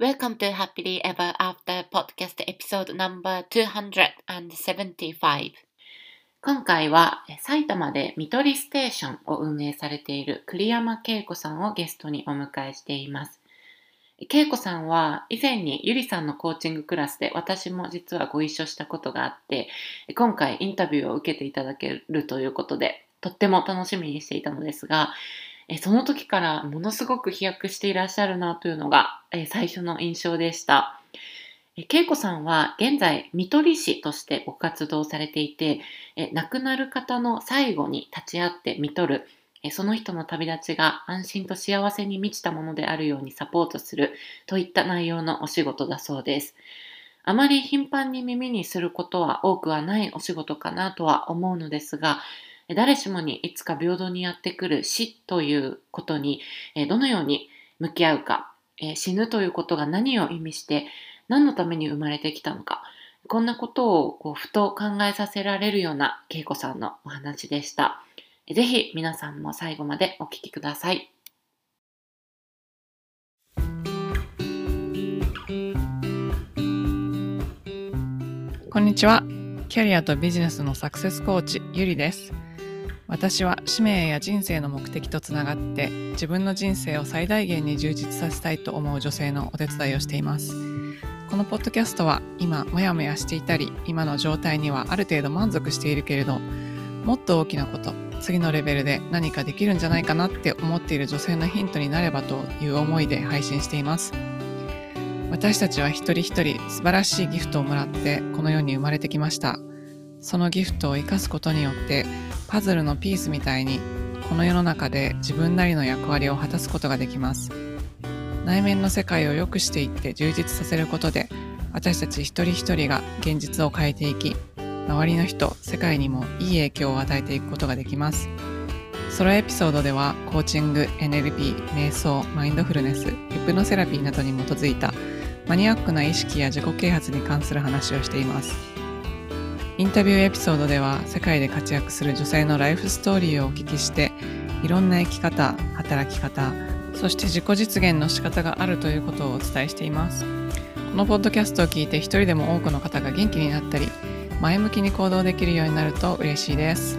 Welcome to Happily Ever After Podcast Episode number 275今回は埼玉で見取りステーションを運営されている栗山恵子さんをゲストにお迎えしています。恵子さんは以前にゆりさんのコーチングクラスで私も実はご一緒したことがあって今回インタビューを受けていただけるということでとっても楽しみにしていたのですがえその時からものすごく飛躍していらっしゃるなというのが、え最初の印象でした。え恵子さんは現在、看取り師としてご活動されていて、え亡くなる方の最後に立ち会って看取る、えその人の旅立ちが安心と幸せに満ちたものであるようにサポートするといった内容のお仕事だそうです。あまり頻繁に耳にすることは多くはないお仕事かなとは思うのですが、誰しもにいつか平等にやってくる死ということにどのように向き合うか死ぬということが何を意味して何のために生まれてきたのかこんなことをこうふと考えさせられるような恵子さんのお話でした。ぜひ皆さんも最後までお聞きください。こんにちは。キャリアとビジネスのサクセスコーチ、ゆりです。私は使命や人生の目的とつながって自分の人生を最大限に充実させたいと思う女性のお手伝いをしています。このポッドキャストは今モヤモヤしていたり今の状態にはある程度満足しているけれどもっと大きなこと次のレベルで何かできるんじゃないかなって思っている女性のヒントになればという思いで配信しています。私たちは一人一人素晴らしいギフトをもらってこの世に生まれてきました。そのギフトを生かすことによってパズルのピースみたいにこの世の中で自分なりの役割を果たすことができます。内面の世界を良くしていって充実させることで私たち一人一人が現実を変えていき周りの人世界にもいい影響を与えていくことができます。ソロエピソードではコーチング NLP 瞑想マインドフルネスヒプノセラピーなどに基づいたマニアックな意識や自己啓発に関する話をしています。インタビューエピソードでは世界で活躍する女性のライフストーリーをお聞きしていろんな生き方働き方そして自己実現の仕方があるということをお伝えしています。このポッドキャストを聞いて一人でも多くの方が元気になったり前向きに行動できるようになると嬉しいです。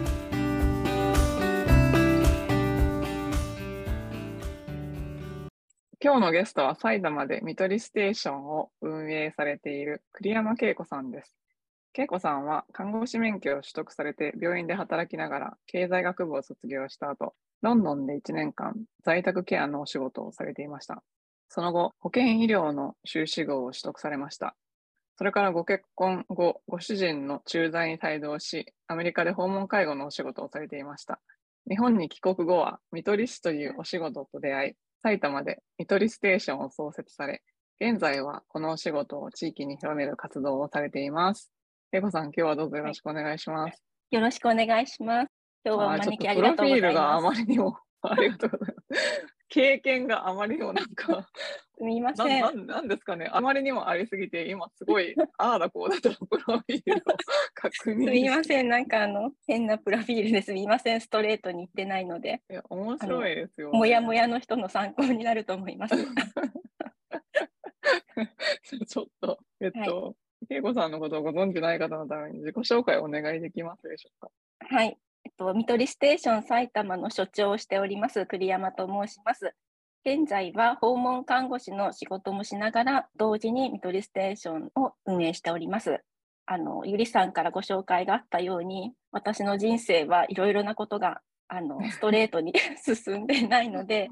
今日のゲストは埼玉で見取りステーションを運営されている栗山恵子さんです。恵子さんは看護師免許を取得されて病院で働きながら経済学部を卒業した後、ロンドンで1年間在宅ケアのお仕事をされていました。その後、保健医療の修士号を取得されました。それからご結婚後、ご主人の駐在に帯同し、アメリカで訪問介護のお仕事をされていました。日本に帰国後は、看取り師というお仕事と出会い、埼玉で看取りステーションを創設され、現在はこのお仕事を地域に広める活動をされています。恵子さん、今日はどうぞよろしくお願いします。よろしくお願いします。今日はお招きありがとうございます。プロフィールがあまりにも、ありがとうございます。経験があまりにもなんか、すみません。なんですかね、あまりにもありすぎて、今すごい、ああだこうだとプロフィールを確認すみません、なんかあの、変なプロフィールですみません、ストレートに言ってないので。いや、面白いですよ、ね、もやもやの人の参考になると思います。ちょっと、えっと、はい恵子さんのことをご存じない方のために自己紹介をお願いできますでしょうか？はい。えっと、見取りステーション埼玉の所長をしております、栗山と申します。現在は訪問看護師の仕事もしながら、同時に見取りステーションを運営しております。あの、ゆりさんからご紹介があったように、私の人生はいろいろなことがあの ストレートに 進んでないので、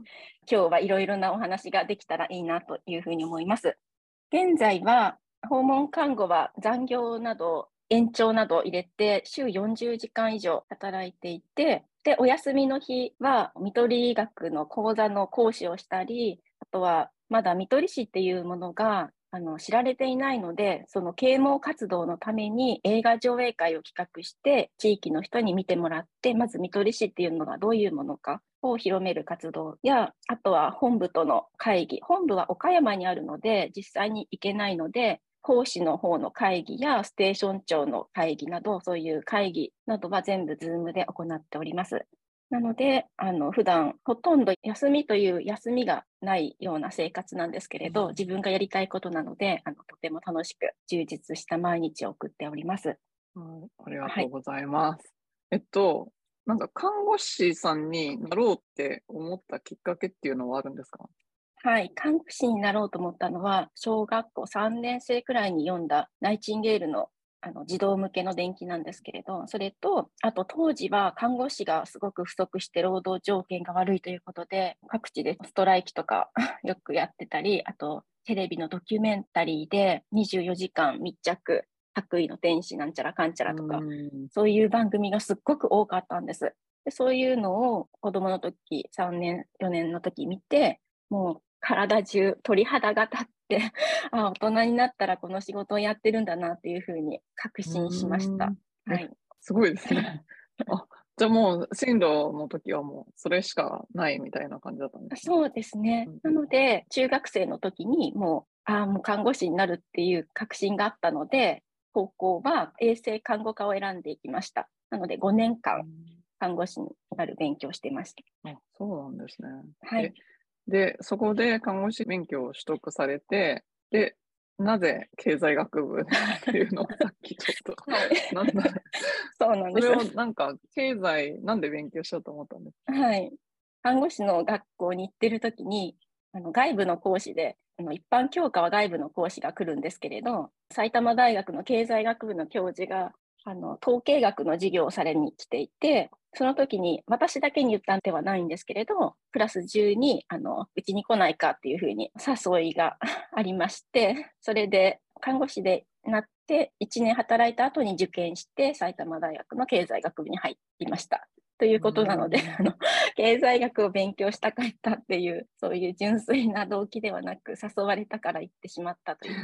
今日はいろいろなお話ができたらいいなというふうに思います。現在は訪問看護は残業など延長など入れて週40時間以上働いていて、で、お休みの日は、看取り医学の講座の講師をしたり、あとは、まだ看取り師っていうものがあの知られていないので、その啓蒙活動のために映画上映会を企画して、地域の人に見てもらって、まず看取り師っていうのがどういうものかを広める活動や、あとは本部との会議。本部は岡山にあるので、実際に行けないので、講師の方の会議やステーション長の会議など、そういう会議などは全部 Zoom で行っております。なので、あの普段ほとんど休みという休みがないような生活なんですけれど、自分がやりたいことなので、あのとても楽しく充実した毎日を送っております。はい、ありがとうございます。えっと、なんか看護師さんになろうって思ったきっかけっていうのはあるんですか？はい、看護師になろうと思ったのは、小学校3年生くらいに読んだナイチンゲールのあの児童向けの伝記なんですけれど、それと、あと当時は看護師がすごく不足して労働条件が悪いということで、各地でストライキとか よくやってたり、あとテレビのドキュメンタリーで24時間密着、白衣の天使なんちゃらかんちゃらとか、うんそういう番組がすっごく多かったんです。でそういうのを子供の時、3年、4年の時見て、もう体中鳥肌が立って、あ、大人になったらこの仕事をやってるんだなっていうふうに確信しました。うんはい。すごいですね。あじゃあもう進路の時はもうそれしかないみたいな感じだったんですね。そうですねうん。なので、中学生の時にもう、ああ、もう看護師になるっていう確信があったので、高校は衛生看護科を選んでいきました。なので、5年間看護師になる勉強をしていました。あそうなんですね。はいえ。で、そこで看護師免許を取得されて、で、なぜ経済学部っていうのをさっきちょっと、はい。なんだ、そうなんですそれ。をなんか経済、なんで勉強しようと思ったんですか？はい。看護師の学校に行ってる時に、あの外部の講師で、あの一般教科は外部の講師が来るんですけれど、埼玉大学の経済学部の教授が、あの統計学の授業をされに来ていて、その時に私だけに言ったんではないんですけれど、クラス中にあのうちに来ないかっていうふうに誘いが ありまして、それで看護師でなって1年働いた後に受験して埼玉大学の経済学部に入りました。ということなので、うん。あの 経済学を勉強したかったっていう、そういう純粋な動機ではなく、誘われたから行ってしまったという。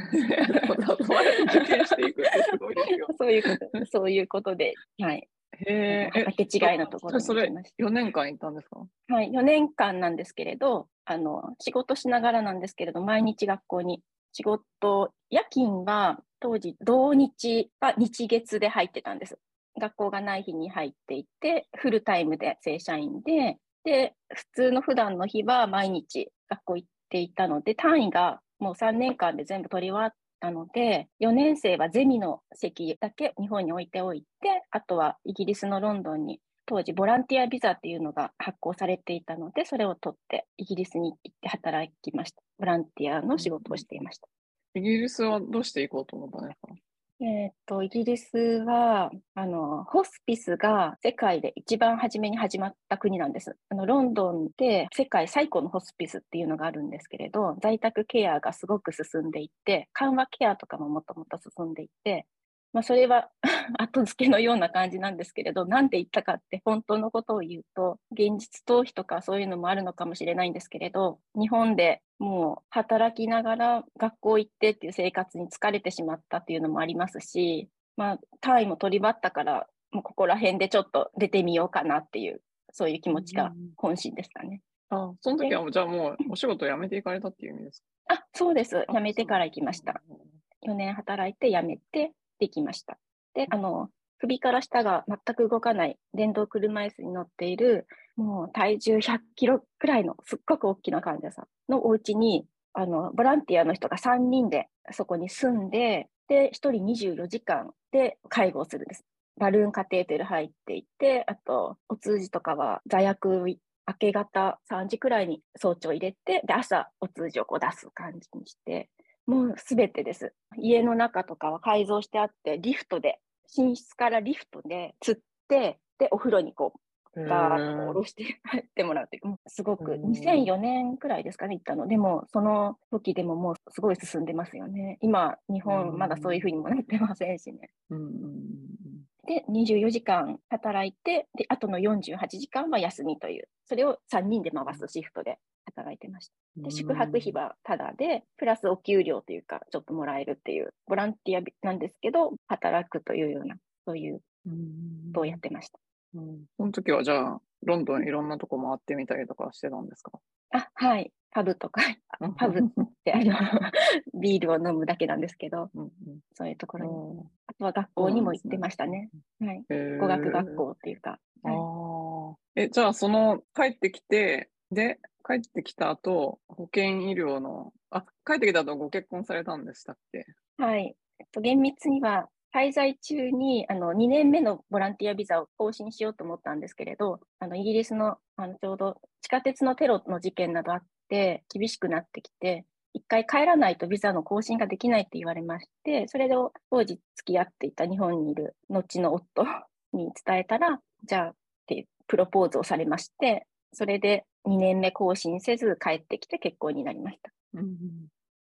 そういうこと、そういうことで、はい、へえ。違いのところにそれ行きまし4年間行ったんですか？はい、4年間なんですけれど、あの仕事しながらなんですけれど、毎日学校に。仕事、夜勤は当時、同日は日月で入ってたんです。学校がない日に入っていて、フルタイムで正社員で、で、普通の普段の日は毎日学校行っていたので、単位がもう3年間で全部取り終わったので、4年生はゼミの席だけ日本に置いておいて、あとはイギリスのロンドンに当時ボランティアビザっていうのが発行されていたので、それを取ってイギリスに行って働きました。ボランティアの仕事をしていました。イギリスはどうして行こうと思ったんですか？えっと、イギリスは、あの、ホスピスが世界で一番初めに始まった国なんです。あの、ロンドンで世界最古のホスピスっていうのがあるんですけれど、在宅ケアがすごく進んでいって、緩和ケアとかももっともっと進んでいって、まあ、それは 後付けのような感じなんですけれど、なんで言ったかって本当のことを言うと、現実逃避とかそういうのもあるのかもしれないんですけれど、日本でもう働きながら学校行ってっていう生活に疲れてしまったっていうのもありますし、まあ、単位も取り張ったから、もうここら辺でちょっと出てみようかなっていう、そういう気持ちが本心ですかね。あ、その時はもうじゃあもうお仕事辞めていかれたっていう意味ですか？あ、そうです。あ辞めてから行きました。。4年働いて辞めて、できました。で、あの、首から下が全く動かない電動車椅子に乗っている、もう体重100キロくらいのすっごく大きな患者さんのお家に、あの、ボランティアの人が3人でそこに住んで、で、1人24時間で介護をするんです。バルーンカテーテル入っていて、あと、お通じとかは座薬明け方3時くらいに早朝入れて、で、朝お通じをこう出す感じにして、もうすべてです。家の中とかは改造してあって、リフトで、寝室からリフトで釣って、で、お風呂にこう、ガーッと下ろして入ってもらうという、すごく、うん。2004年くらいですかね、行ったの。でも、その時でももうすごい進んでますよね。今、日本、まだそういうふうにもなってませんしね。で、24時間働いて、で、あとの48時間は休みという、それを3人で回すシフトで働いてました。うん。で、宿泊費はタダで、プラスお給料というか、ちょっともらえるっていう、ボランティアなんですけど、働くというような、そういううんことをやってました。うんその時はじゃあ、ロンドンいろんなとこ回ってみたりとかしてたんですか？あ、はい。パブとか、パブって、あの、ビールを飲むだけなんですけど、うんうんそういうところに。うんあとは学校にも行ってましたね。はい。語学学校っていうか。あはいあ。え、じゃあその帰ってきて、で、帰ってきた後、保険医療の、あ、帰ってきた後ご結婚されたんでしたっけ？はい。えっと、厳密には、滞在中にあの2年目のボランティアビザを更新しようと思ったんですけれど、あのイギリスのあのちょうど地下鉄のテロの事件などあって厳しくなってきて、一回帰らないとビザの更新ができないって言われまして、それで当時付き合っていた日本にいる後の夫に伝えたら、じゃあってプロポーズをされまして、それで2年目更新せず帰ってきて結婚になりました。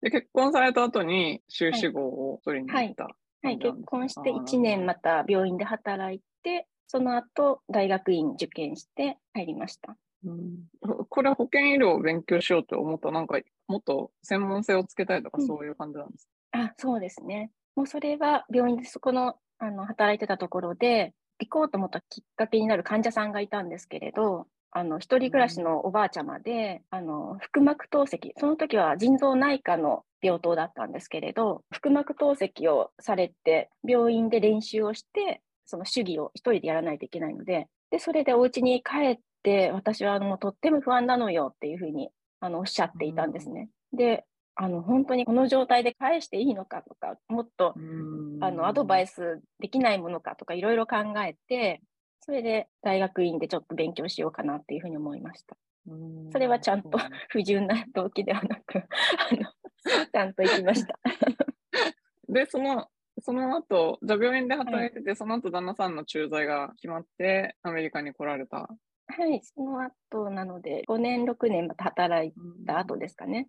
で、結婚された後に修士号を取りに行った。はい、結婚してあー1年また病院で働いて、その後大学院受験して入りました。うんこれは保険医療を勉強しようと思った、なんかもっと専門性をつけたいとかうんそういう感じなんですあ、そうですね。もうそれは病院でそこのあの働いてたところで、行こうと思ったきっかけになる患者さんがいたんですけれど、あの一人暮らしのおばあちゃまで、あの腹膜透析、その時は腎臓内科の病棟だったんですけれど、腹膜透析をされて、病院で練習をして、その手技を一人でやらないといけないので、でそれでお家に帰って、私はもうとっても不安なのよっていうふうにあのおっしゃっていたんですね。で、あの本当にこの状態で返していいのかとか、もっとあのアドバイス。スできないものかとかいろいろ考えて、それで大学院でちょっと勉強しようかなっていうふうに思いました。うんそれはちゃんと不純な動機ではなく、あの ちゃんと行きました。で、その、その後、じゃあ病院で働いてて、その後旦那さんの駐在が決まって、アメリカに来られた。はい、その後なので、5年、6年また働いた後ですかね。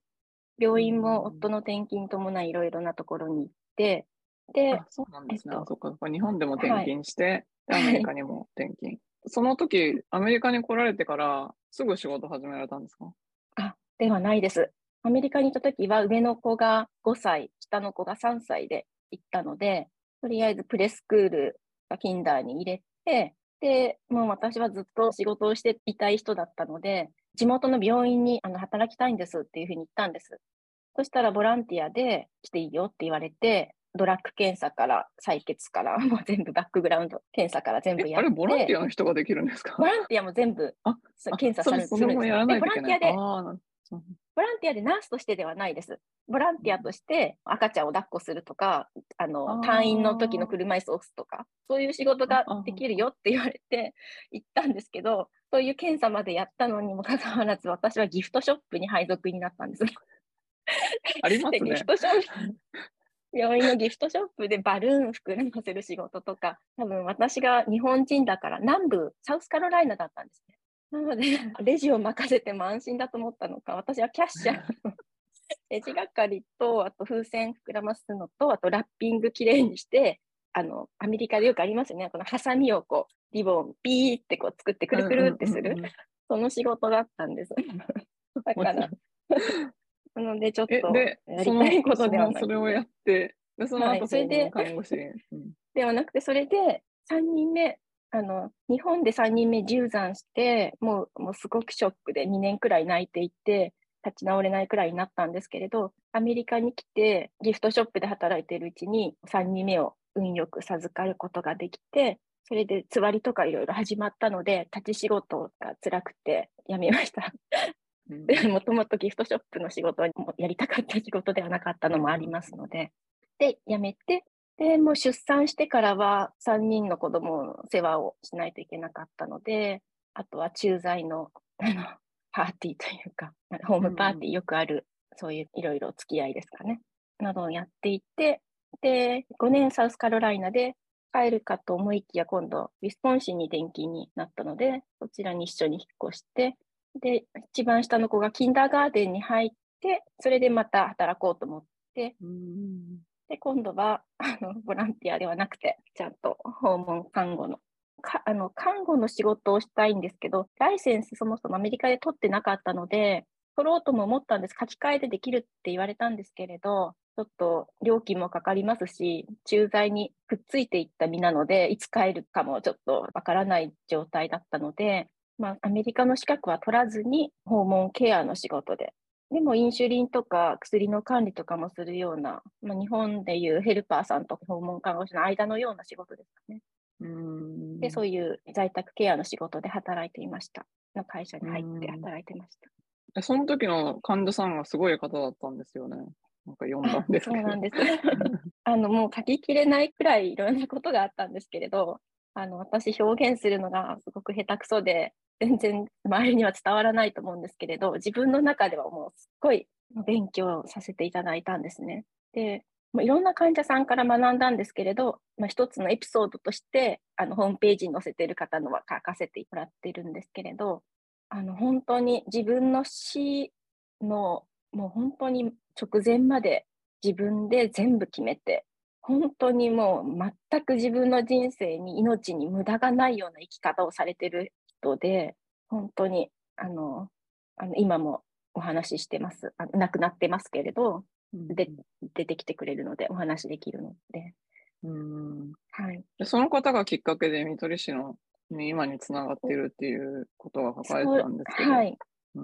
病院も夫の転勤に伴いいろいろなところに行って、であ、そうなんですね。えっとあそっか。日本でも転勤して、ではいアメリカにも転勤。その時、アメリカに来られてから、すぐ仕事始められたんですか？あ、ではないです。アメリカに行った時は上の子が5歳、下の子が3歳で行ったので、とりあえずプレスクール、キンダーに入れて、で、もう私はずっと仕事をしていたい人だったので、地元の病院にあの働きたいんですっていうふうに言ったんです。そしたらボランティアで来ていいよって言われて、ドラッグ検査から採血から、もう全部バックグラウンド検査から全部え、やって。あれ、ボランティアの人ができるんですか？ボランティアも全部あ検査されそそれもやらないといけない。でボランティアでボランティアでナースとしてではないです。ボランティアとして赤ちゃんを抱っこするとか、あの退院の時の車椅子を押すとか、そういう仕事ができるよって言われて 行ったんですけど、そういう検査までやったのにもかかわらず、私はギフトショップに配属になったんです。ありますね でギフ。トショップ病院のギフトショップでバルーン膨らませる仕事とか、多分私が日本人だから南部、サウスカロライナだったんですね。なので、レジを任せても安心だと思ったのか、私はキャッシャーの レジ係と、あと風船膨らますのと、あとラッピングきれいにして、あの、アメリカでよくありますよね。このハサミをこう、リボンピーってこう作ってくるくるってする。その仕事だったんです。だから、なのでちょっえ、とでや、りたいことではそなくのそれをやって、で、そのはい後、それで看護師。うんではなくて、それで3人目、あの、日本で3人目流産して、もう、もうすごくショックで2年くらい泣いていて、立ち直れないくらいになったんですけれど、アメリカに来て、ギフトショップで働いているうちに、3人目を運よく授かることができて、それでつわりとかいろいろ始まったので、立ち仕事が辛くて辞めました。もともとギフトショップの仕事はもやりたかった仕事ではなかったのもありますので、で、辞めて、で、もう出産してからは3人の子供の世話をしないといけなかったので、あとは駐在のあのパーティーというか、ホームパーティーよくある、そういういろいろ付き合いですかね、などをやっていて、で、5年サウスカロライナで帰るかと思いきや今度、ウィスポンシンに転勤になったので、そちらに一緒に引っ越して、で、一番下の子がキンダーガーデンに入って、それでまた働こうと思って、うんで、今度はあのボランティアではなくて、ちゃんと訪問看護のかあの看護の仕事をしたいんですけど、ライセンスそもそもアメリカで取ってなかったので、取ろうとも思ったんです。書き換えでできるって言われたんですけれど、ちょっと料金もかかりますし、駐在にくっついていった身なので、いつ帰るかもちょっとわからない状態だったので、まあ、アメリカの資格は取らずに訪問ケアの仕事ででもインシュリンとか薬の管理とかもするような、まあ、日本でいうヘルパーさんと訪問看護師の間のような仕事ですかね。うんで、そういう在宅ケアの仕事で働いていました。の会社に入ってうん働いてました。えその時の患者さんがすごい方だったんですよね。なんか読んだんです。そうなんです。あの、もう書ききれないくらいいろんなことがあったんですけれど、あの、私表現するのがすごく下手くそで、全然周りには伝わらないと思うんですけれど、自分の中ではもうすっごい勉強させていただいたんですね。で、いろんな患者さんから学んだんですけれど、まあ、一つのエピソードとして、あの、ホームページに載せてる方のは書かせてもらってるんですけれど、あの、本当に自分の死の、もう本当に直前まで自分で全部決めて、本当にもう全く自分の人生に命に無駄がないような生き方をされてる人で、本当に、あの、あの今もお話ししてます。あ亡くなってますけれど、うんで出てきてくれるのでお話できるので、うんはい。でその方がきっかけで見取り師の、ね、今につながっているっていうことが書かれてたんですけど。はい。うん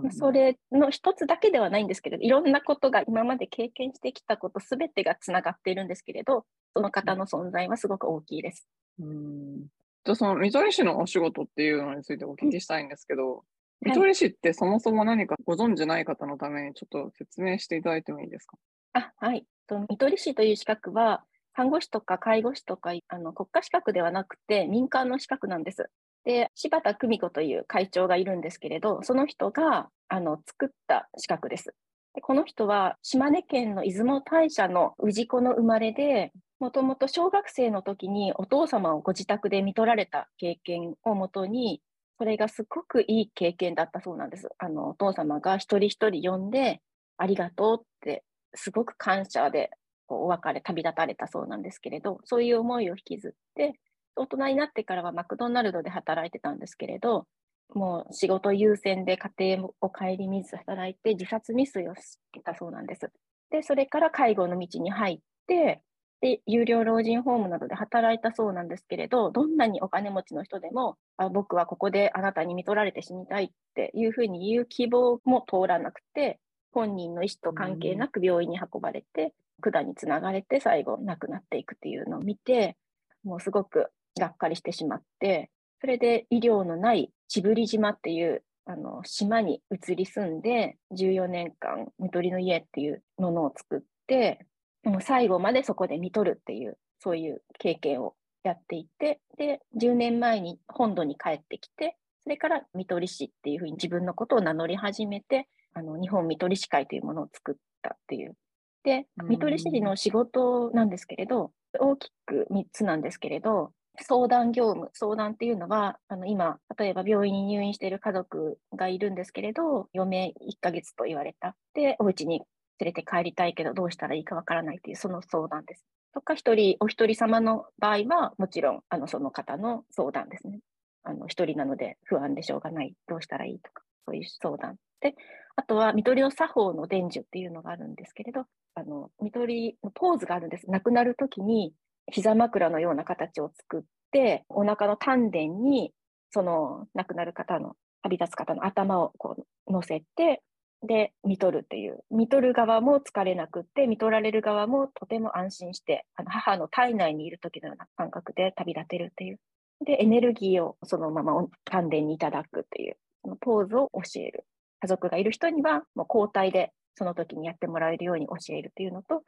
まあそれの一つだけではないんですけれど、いろんなことが今まで経験してきたことすべてがつながっているんですけれど、その方の存在はすごく大きいです。うんじゃあその見取り師のお仕事っていうのについてお聞きしたいんですけど、はい見取り師ってそもそも何かご存じない方のためにちょっと説明していただいてもいいですか？あ、はい。と見取り師という資格は、看護師とか介護士とか、あの国家資格ではなくて民間の資格なんです。で、柴田久美子という会長がいるんですけれど、その人があの作った資格です。でこの人は島根県の出雲大社の氏子の生まれで、もともと小学生の時にお父様をご自宅で見取られた経験をもとに、それがすごくいい経験だったそうなんです。あのお父様が一人一人呼んで、ありがとうって、すごく感謝でこうお別れ、旅立たれたそうなんですけれど、そういう思いを引きずって、大人になってからはマクドナルドで働いてたんですけれど、もう仕事優先で家庭を顧みず働いて自殺未遂をしてたそうなんです。で、それから介護の道に入って、で、有料老人ホームなどで働いたそうなんですけれど、どんなにお金持ちの人でも、あ僕はここであなたに見取られて死にたいっていうふうに言う希望も通らなくて、本人の意思と関係なく病院に運ばれて、管につながれて最後亡くなっていくっていうのを見て、もうすごくがっかりしてしまって、それで医療のない千振島っていうあの島に移り住んで、14年間、見取りの家っていうものを作って、もう最後までそこで見取るっていう、そういう経験をやっていて、で、10年前に本土に帰ってきて、それから見取り師っていうふうに自分のことを名乗り始めて、あの日本見取り師会というものを作ったっていう。でう、ん見取り師の仕事なんですけれど、大きく3つなんですけれど、相談業務、相談っていうのは、あの今、例えば病院に入院している家族がいるんですけれど、余命1ヶ月と言われた。で、お家に連れて帰りたいけど、どうしたらいいかわからないという、その相談です。とか、一人、お一人様の場合は、もちろん、あの、その方の相談ですね。あの、一人なので不安でしょうがない。どうしたらいいとか、そういう相談。で、あとは、見取りの作法の伝授っていうのがあるんですけれど、あの、見取りのポーズがあるんです。亡くなるときに、膝枕のような形を作って、お腹の丹田に、その亡くなる方の、旅立つ方の頭をこう乗せて、で、見取るっていう。見取る側も疲れなくって、見取られる側もとても安心して、あの母の体内にいる時のような感覚で旅立てるっていう。で、エネルギーをそのまま丹田にいただくっていう、そのポーズを教える。家族がいる人には、もう交代でその時にやってもらえるように教えるっていうのと、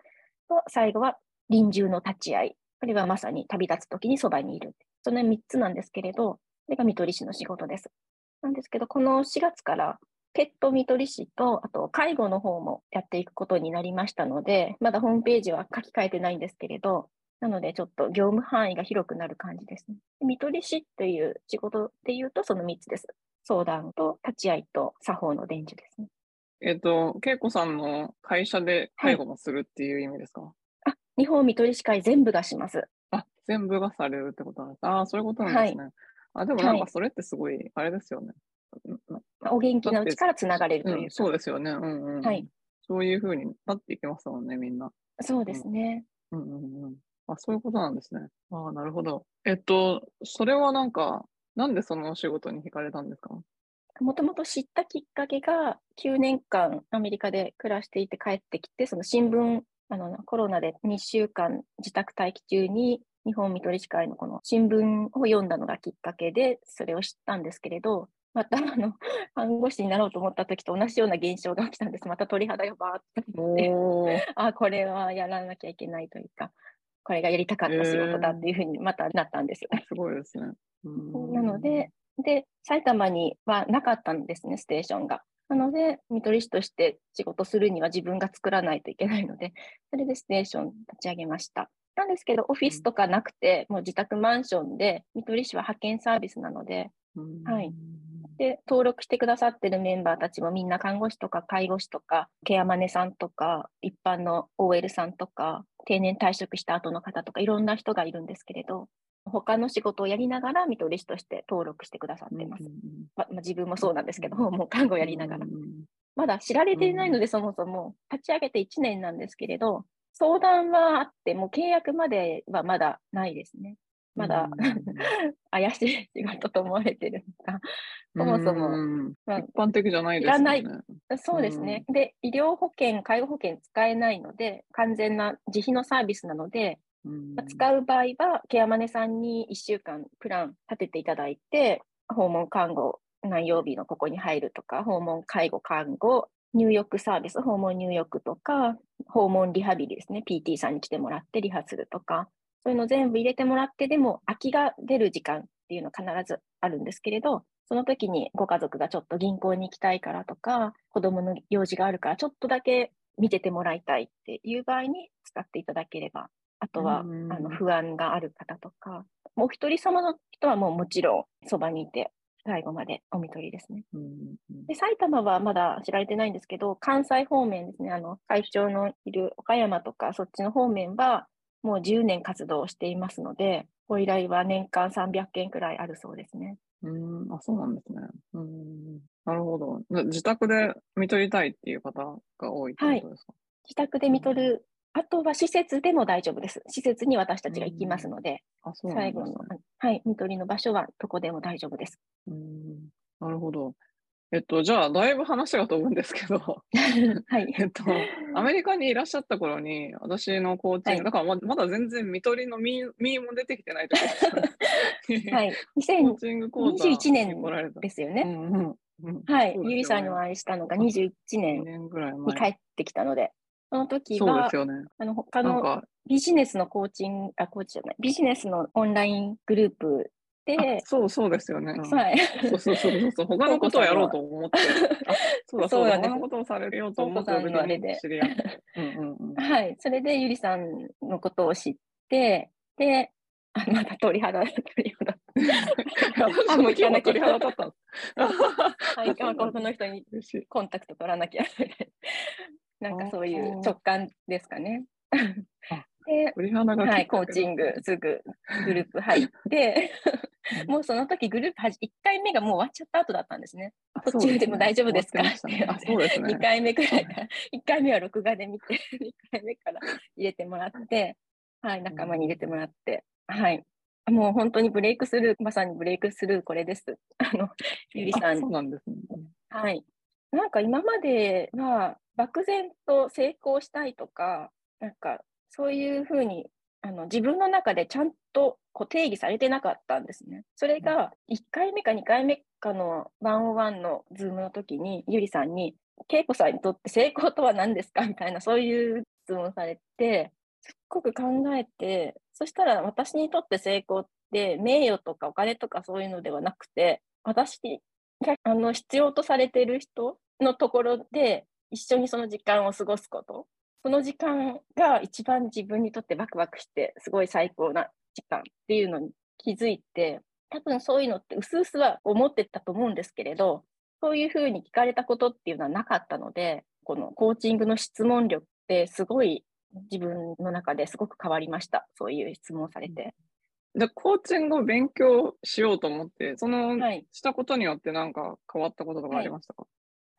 と最後は臨終の立ち会い。これはまさに旅立つ時にそばにいる。その3つなんですけれど、これが見取り師の仕事です。なんですけど、この4月からペット見取り師と、あと介護の方もやっていくことになりましたので、まだホームページは書き換えてないんですけれど、なのでちょっと業務範囲が広くなる感じですね。見取り師っていう仕事でいうとその3つです。相談と立ち会いと作法の伝授ですね。えっ、と、恵子さんの会社で介護もするっていう意味ですか、あ、日本見取り師会全部がします。あ、全部がされるってことなんです。ああ、そういうことなんですね。あ、でもなんはいかそれってすごい、あれですよね。うんまあお元気なうちからつながれるとうん、いうか。そうですよね。うんうん。はい。そういうふうになっていきますもんね、みんな。そうですね。うんうんうん。あ、そういうことなんですね。ああ、なるほど。えっと、それはなんか、なんでそのお仕事に惹かれたんですか？もともと知ったきっかけが、9年間アメリカで暮らしていて帰ってきて、その新聞、あのコロナで2週間自宅待機中に日本見取り士会のこの新聞を読んだのがきっかけで、それを知ったんですけれど、また、あの、看護師になろうと思った時と同じような現象が起きたんです。また鳥肌がバーって あ、これはやらなきゃいけないというか、これがやりたかった仕事だっていうふうにまたなったんですよ。すごいですね。なので、で、埼玉にはなかったんですね、ステーションが。なので、見取り師として仕事するには自分が作らないといけないので、それでステーション立ち上げました。なんですけど、オフィスとかなくて、もう自宅マンションで、見取り師は派遣サービスなので、はい。で、登録してくださってるメンバーたちもみんな看護師とか介護士とか、ケアマネさんとか、一般の OL さんとか、定年退職した後の方とか、いろんな人がいるんですけれど、他の仕事をやりながら見取り師として登録してくださってます。ままあ、自分もそうなんですけど、もう看護やりながら。まだ知られていないので、そもそも立ち上げて1年なんですけれど、相談はあって、もう契約まではまだないですね。まだ 怪しい仕事と思われてるのか、そもそも、まあ、一般的じゃないですね。そうですね。で、医療保険、介護保険使えないので、完全な自費のサービスなので、まあ、使う場合は、ケアマネさんに1週間プラン立てていただいて、訪問看護何曜日のここに入るとか、訪問介護看護、入浴サービス、訪問入浴とか、訪問リハビリですね、PT さんに来てもらってリハするとか、そういうの全部入れてもらってでも空きが出る時間っていうの必ずあるんですけれど、その時にご家族がちょっと銀行に行きたいからとか、子供の用事があるからちょっとだけ見ててもらいたいっていう場合に使っていただければ、あとは、あの不安がある方とか、お一人様の人はもうもちろんそばにいて最後までお見取りですね。で埼玉はまだ知られてないんですけど、関西方面ですね、あの会長のいる岡山とかそっちの方面は、もう10年活動していますので、ご依頼は年間300件くらいあるそうですね。うん、あ、そうなんですね。うん、なるほど。自宅で見取りたいっていう方が多いってことですか、はい、自宅で見取る、あとは施設でも大丈夫です。施設に私たちが行きますので、あそう最後の、はい、見取りの場所はどこでも大丈夫です。うんなるほど。えっと、じゃあ、だいぶ話が飛ぶんですけど、はい。えっと、アメリカにいらっしゃった頃に、私のコーチング、はい、だからままだ全然見取りのミーも出てきてないとこはい。2021年ですよね。うんうんうん、はい。ゆりさんにお会いしたのが21年に帰ってきたので、その時は、そうですよね。あの、他のビジネスのコーチング、あ、コーチじゃない、ビジネスのオンライングループで、そうそうですよね。はい。そうそうそうそう。他のことをやろうと思って、あそうだそうだ、他のことをされようと思って。はい。それでゆりさんのことを知って、で、あまた鳥肌、鳥肌。あ、もう今日も鳥肌立った。はい、この人にコンタクト取らなきゃ。なんかそういう直感ですかね。で、はい、コーチングすぐグループ入って、もうその時グループはじ、1回目がもう終わっちゃった後だったんですね。途中でも大丈夫ですか？って、ね、2回目くらいから、1回目は録画で見て、2回目から入れてもらって、はい、仲間に入れてもらって、はい。もう本当にブレイクスルー、まさにブレイクスルーこれです。あの、ゆりさん。そうなんですね。はい。なんか今までは漠然と成功したいとか、なんかそういうふうにあの自分の中でちゃんとこう定義されてなかったんですね。それが1回目か2回目かの101のズームの時に、ゆりさんに、恵子さんにとって成功とは何ですか？みたいな、そういう質問されて、すっごく考えて、そしたら私にとって成功って名誉とかお金とかそういうのではなくて、私があの必要とされている人のところで一緒にその時間を過ごすこと。その時間が一番自分にとってワクワクして、すごい最高な時間っていうのに気づいて、多分そういうのって薄々は思ってたと思うんですけれど、そういうふうに聞かれたことっていうのはなかったので、このコーチングの質問力ってすごい自分の中ですごく変わりました。そういう質問されて。で、コーチングを勉強しようと思って、その、はい、したことによって何か変わったこととかありましたか、はい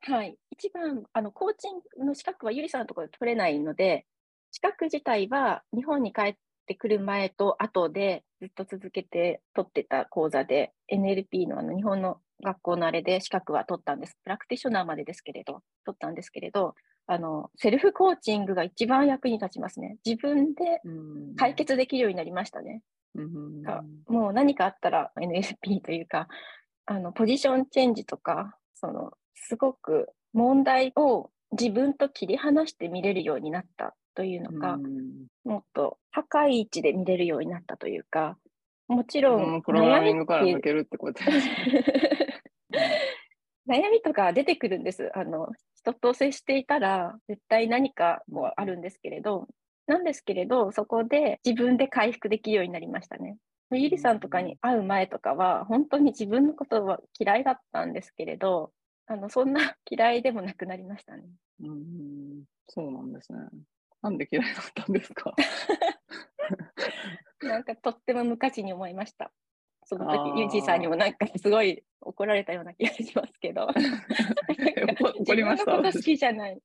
はい。一番、あの、コーチングの資格はゆりさんのところで取れないので、資格自体は日本に帰ってくる前と後でずっと続けて取ってた講座で、NLP のあの日本の学校のあれで資格は取ったんです。プラクティショナーまでですけれど、取ったんですけれど、あの、セルフコーチングが一番役に立ちますね。自分で解決できるようになりましたね。うんがもう何かあったら NLP というか、あの、ポジションチェンジとか、その、すごく問題を自分と切り離して見れるようになったというのか、うんもっと高い位置で見れるようになったというか、もちろんこのプログラミングから悩みって抜けるってことですね。悩み とか出てくるんです。あの、人と接していたら、絶対何かもあるんですけれど、なんですけれど、そこで自分で回復できるようになりましたね。ゆりさんとかに会う前とかは、本当に自分のことは嫌いだったんですけれど、あの、そんな嫌いでもなくなりましたね。うんそうなんですね。なんで嫌いだったんですか？なんかとっても無価値に思いました。その時、ゆじさんにもなんかすごい怒られたような気がしますけど。怒りました自分のこと好きじゃない。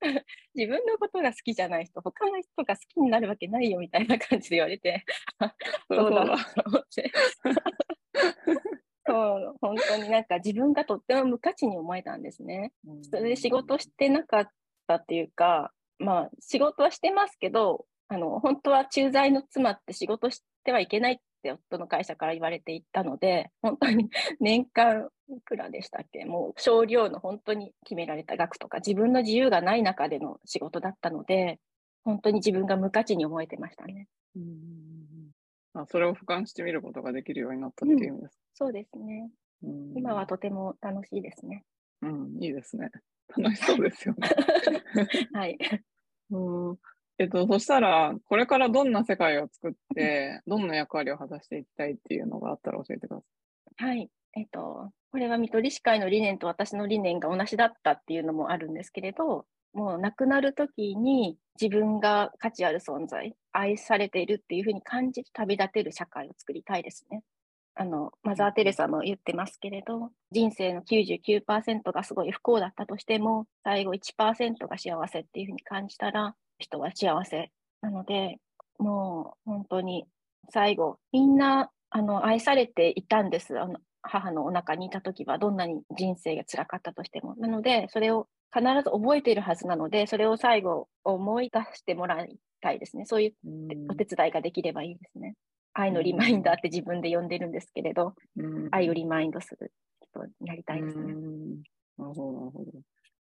自分のことが好きじゃない人、他の人が好きになるわけないよみたいな感じで言われて、そうだなと思って。そう、本当になんか自分がとっても無価値に思えたんですね。それで仕事してなかったっていうか、まあ仕事はしてますけど、あの、本当は駐在の妻って仕事してはいけないって夫の会社から言われていたので、本当に 年間いくらでしたっけ？もう少量の本当に決められた額とか自分の自由がない中での仕事だったので、本当に自分が無価値に思えてましたね。うんあそれを俯瞰してみることができるようになったっていうんですそうですね。か、うん今はとても楽しいですね。うん、いいですね。楽しそうですよね。はい。うんえっと、そしたら、これからどんな世界を作って、どんな役割を果たしていきたいっていうのがあったら教えてくださはい。えっと、これは見取り士会の理念と私の理念が同じだったっていうのもあるんですけれど、もう亡くなる時に自分が価値ある存在、愛されているっていうふうに感じて旅立てる社会を作りたいですね。あの、マザー・テレサも言ってますけれど、人生の99%がすごい不幸だったとしても、最後1%が幸せっていうふうに感じたら、人は幸せ。なので、もう本当に最後、みんな、あの、愛されていたんです。あの、母のお腹にいた時は、どんなに人生が辛かったとしても。なので、それを必ず覚えているはずなので、それを最後思い出してもらいたいですね。そういうい。お手伝いができればいいですね。愛のリマインダーって自分で呼んでるんですけれど、うん愛をリマインドする人になりたいですね。うんなるほど、なるほど。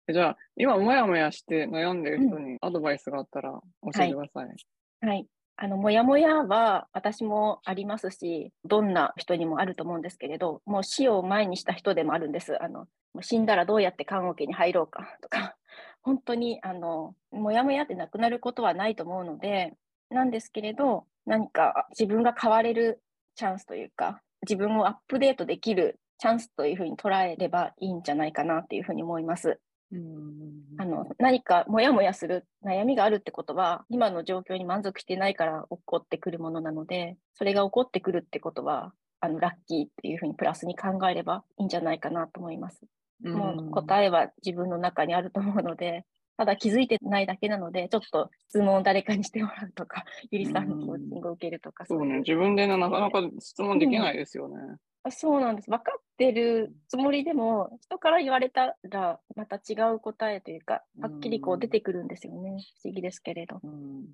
えじゃあ、今、もやもやして悩んでる人にアドバイスがあったら教えてください。はい。あの、もやもやは私もありますし、どんな人にもあると思うんですけれど、もう死を前にした人でもあるんです。あの、もう死んだらどうやって棺桶に入ろうかとか、本当に、あの、もやもやってなくなることはないと思うので、なんですけれど、何か自分が変われるチャンスというか、自分をアップデートできるチャンスというふうに捉えればいいんじゃないかなっていうふうに思います。うんあの、何かモヤモヤする悩みがあるってことは、今の状況に満足してないから起こってくるものなので、それが起こってくるってことは、あの、ラッキーっていうふうにプラスに考えればいいんじゃないかなと思います。もう答えは自分の中にあると思うので、ただ気づいてないだけなので、ちょっと質問を誰かにしてもらうとか、ゆりさんのコーチングを受けるとか、そうね、自分でねなかなか質問できないですよね。あそうなんです。分かってるつもりでも、人から言われたら、また違う答えというか、はっきりこう出てくるんですよね。不思議ですけれど。うん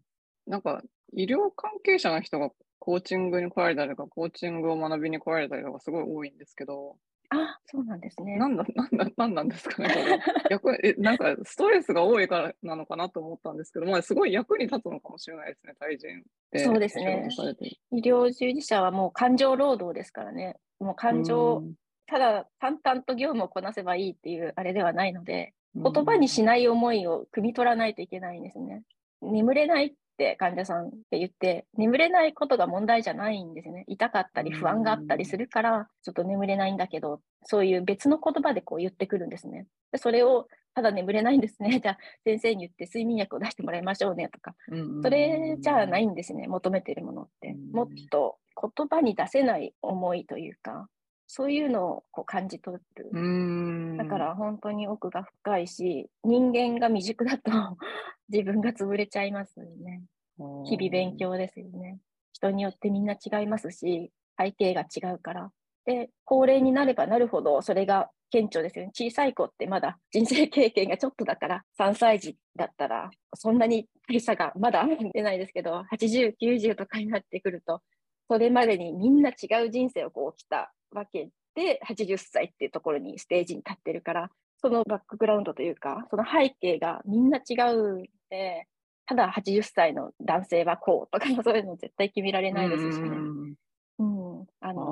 なんか、医療関係者の人がコーチングに来られたりとか、コーチングを学びに来られたりとか、すごい多いんですけど、あ、そうなんですね。なんだ、なんだ、なんなんですかね、これ。役え、なんか、ストレスが多いからなのかなと思ったんですけど、まあ、すごい役に立つのかもしれないですね、対人で。そうですね医療従事者はもう感情労働ですからね。もう感情、うんただ淡々と業務をこなせばいいっていうあれではないので、うん言葉にしない思いを汲み取らないといけないんですね。眠れないって患者さんって言って、眠れないことが問題じゃないんですね。痛かったり不安があったりするから、ちょっと眠れないんだけど、そういう別の言葉でこう言ってくるんですね。でそれを、ただ眠れないんですね。じゃあ先生に言って睡眠薬を出してもらいましょうねとか、うんそれじゃないんですね、求めてるものってうん。もっと言葉に出せない思いというか、そういうのをこう感じ取る。うん。だから本当に奥が深いし、人間が未熟だと 自分が潰れちゃいますよね。日々勉強ですよね。人によってみんな違いますし、背景が違うから。で、高齢になればなるほどそれが顕著ですよね。小さい子ってまだ人生経験がちょっとだから、3歳児だったらそんなに大差がまだ出ないですけど、80、90とかになってくると、それまでにみんな違う人生をこう来たわけで、80歳っていうところにステージに立ってるから、そのバックグラウンドというか、その背景がみんな違うんで、ただ80歳の男性はこうとか、そういうの絶対決められないですしね。うんうん、ああの、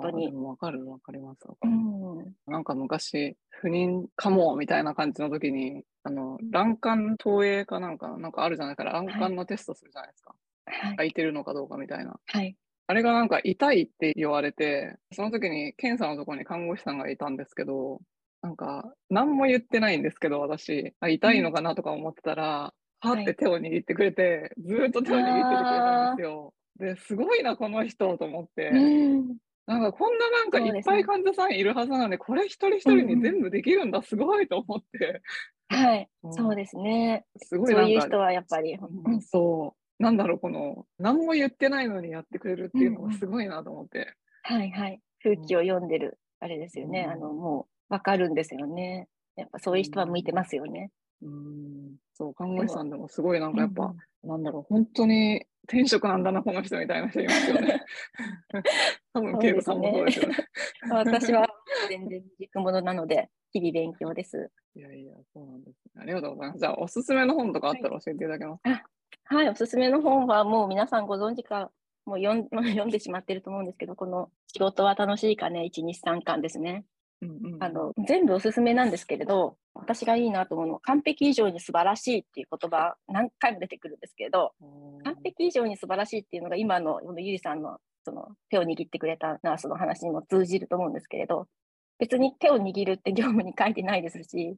本当ーにわかるわかります。わかうるん、なんか昔、不妊かもみたいな感じの時に、あの、卵管投影かなんか、なんかあるじゃないから、卵管のテストするじゃないですか。はい、空いてるのかどうかみたいな。はい、あれがなんか痛いって言われて、その時に検査のところに看護師さんがいたんですけど、なんか何も言ってないんですけど、私、あ痛いのかなとか思ってたら、はって手を握ってくれて、ずーっと手を握っててくれたんですよ。で、すごいな、この人と思って。うん、なんかこんななんかいっぱい患者さんいるはずなので、これ一人一人に全部できるんだ、すごいと思って。はい、うんそうですね。すごいそういう人はやっぱり、うんそう。なんだろう、この、何も言ってないのにやってくれるっていうのうんうんがすごいなと思って。はいはい。空気を読んでる、あれですよね。うんあの、もう、わかるんですよね。やっぱそういう人は向いてますよね。うん。そう、看護師さんでもすごいなんかやっぱうん、なんだろう、本当に天職なんだな、この人みたいな人いますよね。多分、ケイコさんもそうですよね。私は全然軸物なので、日々勉強です。いやいや、そうなんですね。ありがとうございます。じゃあ、おすすめの本とかあったら教えていただけますか、はい、おすすめの本はもう皆さんご存知か、もう読ん 読んでしまってると思うんですけど、この仕事は楽しいかね、1、2、3巻ですね。うんあの、全部おすすめなんですけれど、私がいいなと思うのは、完璧以上に素晴らしいっていう言葉、何回も出てくるんですけれど、完璧以上に素晴らしいっていうのが今のこのゆりさんのその手を握ってくれたナースの話にも通じると思うんですけれど、別に手を握るって業務に書いてないですし、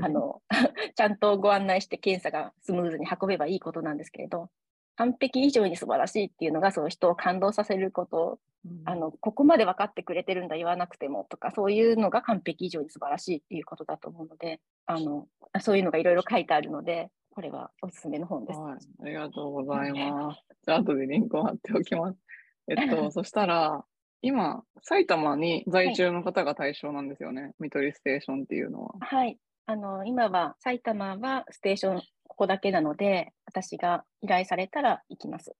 あの、ちゃんとご案内して検査がスムーズに運べばいいことなんですけれど、完璧以上に素晴らしいっていうのが、その人を感動させること、あの、ここまで分かってくれてるんだ、言わなくてもとか、そういうのが完璧以上に素晴らしいっていうことだと思うので、あの、そういうのがいろいろ書いてあるので、これはおすすめの本です。はい、ありがとうございます。じゃあ、後でリンクを貼っておきます。えっと、そしたら、今、埼玉に在中の方が対象なんですよね。見取りステーションっていうのは。はい。あの、今は埼玉はステーションここだけなので、私が依頼されたら行きます。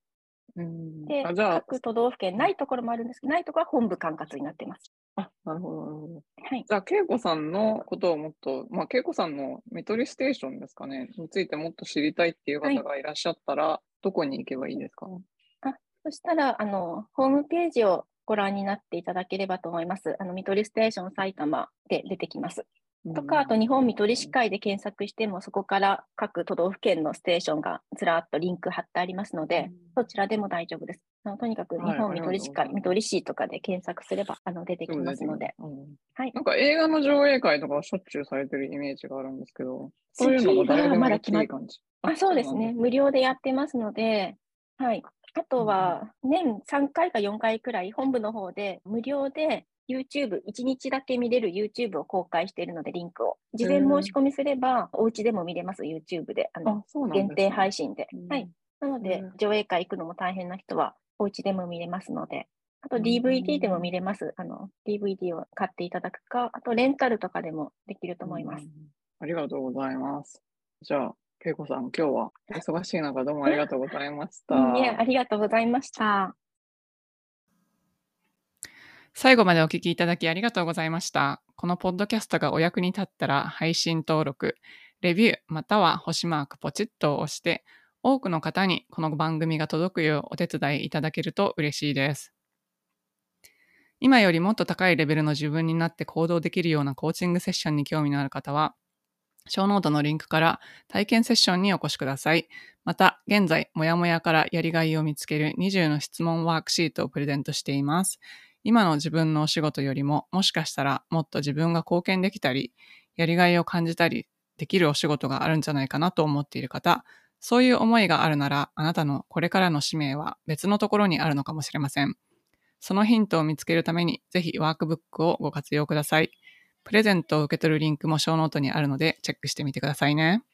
うんで、あじゃあ、各都道府県ないところもあるんですけど、ないところは本部管轄になってます。あ、なるほど、なるほど。はい。じゃあ、恵子さんのことをもっと、まあ、恵子さんの見取りステーションですかね、についてもっと知りたいっていう方がいらっしゃったら、どこに行けばいいですか？そしたら、あの、ホームページをご覧になっていただければと思います。あの、見取りステーション埼玉で出てきます。とか、あと日本見取り士会で検索しても、そこから各都道府県のステーションがずらっとリンク貼ってありますので、そちらでも大丈夫です。あのとにかく日はい本見取り士会、見取り士とかで検索すればあの出てきますので。うんはいなんか映画の上映会とかはしょっちゅうされてるイメージがあるんですけど、そういうのも誰でもやっていい感じ。あそうですね。無料でやってますので、はい。あとは、年3回か4回くらい、本部の方で無料で YouTube、1日だけ見れる YouTube を公開しているので、リンクを。事前申し込みすれば、お家でも見れます、YouTube で。あの限定配信でうん。はい。なのでうん、上映会行くのも大変な人は、お家でも見れますので。あとうん DVD でも見れます。あの、DVD を買っていただくか、あとレンタルとかでもできると思いますうん。。ありがとうございます。じゃあ、恵子さん、今日は忙しい中どうもありがとうございました。いえ、ありがとうございました。最後までお聞きいただきありがとうございました。このポッドキャストがお役に立ったら配信登録、レビューまたは星マークポチッとを押して多くの方にこの番組が届くようお手伝いいただけると嬉しいです。今よりもっと高いレベルの自分になって行動できるようなコーチングセッションに興味のある方は、ショーノートのリンクから体験セッションにお越しください。また、現在、もやもやからやりがいを見つける20の質問ワークシートをプレゼントしています。今の自分のお仕事よりも、もしかしたらもっと自分が貢献できたり、やりがいを感じたりできるお仕事があるんじゃないかなと思っている方、そういう思いがあるなら、あなたのこれからの使命は別のところにあるのかもしれません。そのヒントを見つけるために、ぜひワークブックをご活用ください。プレゼントを受け取るリンクもショーノートにあるので、チェックしてみてくださいね。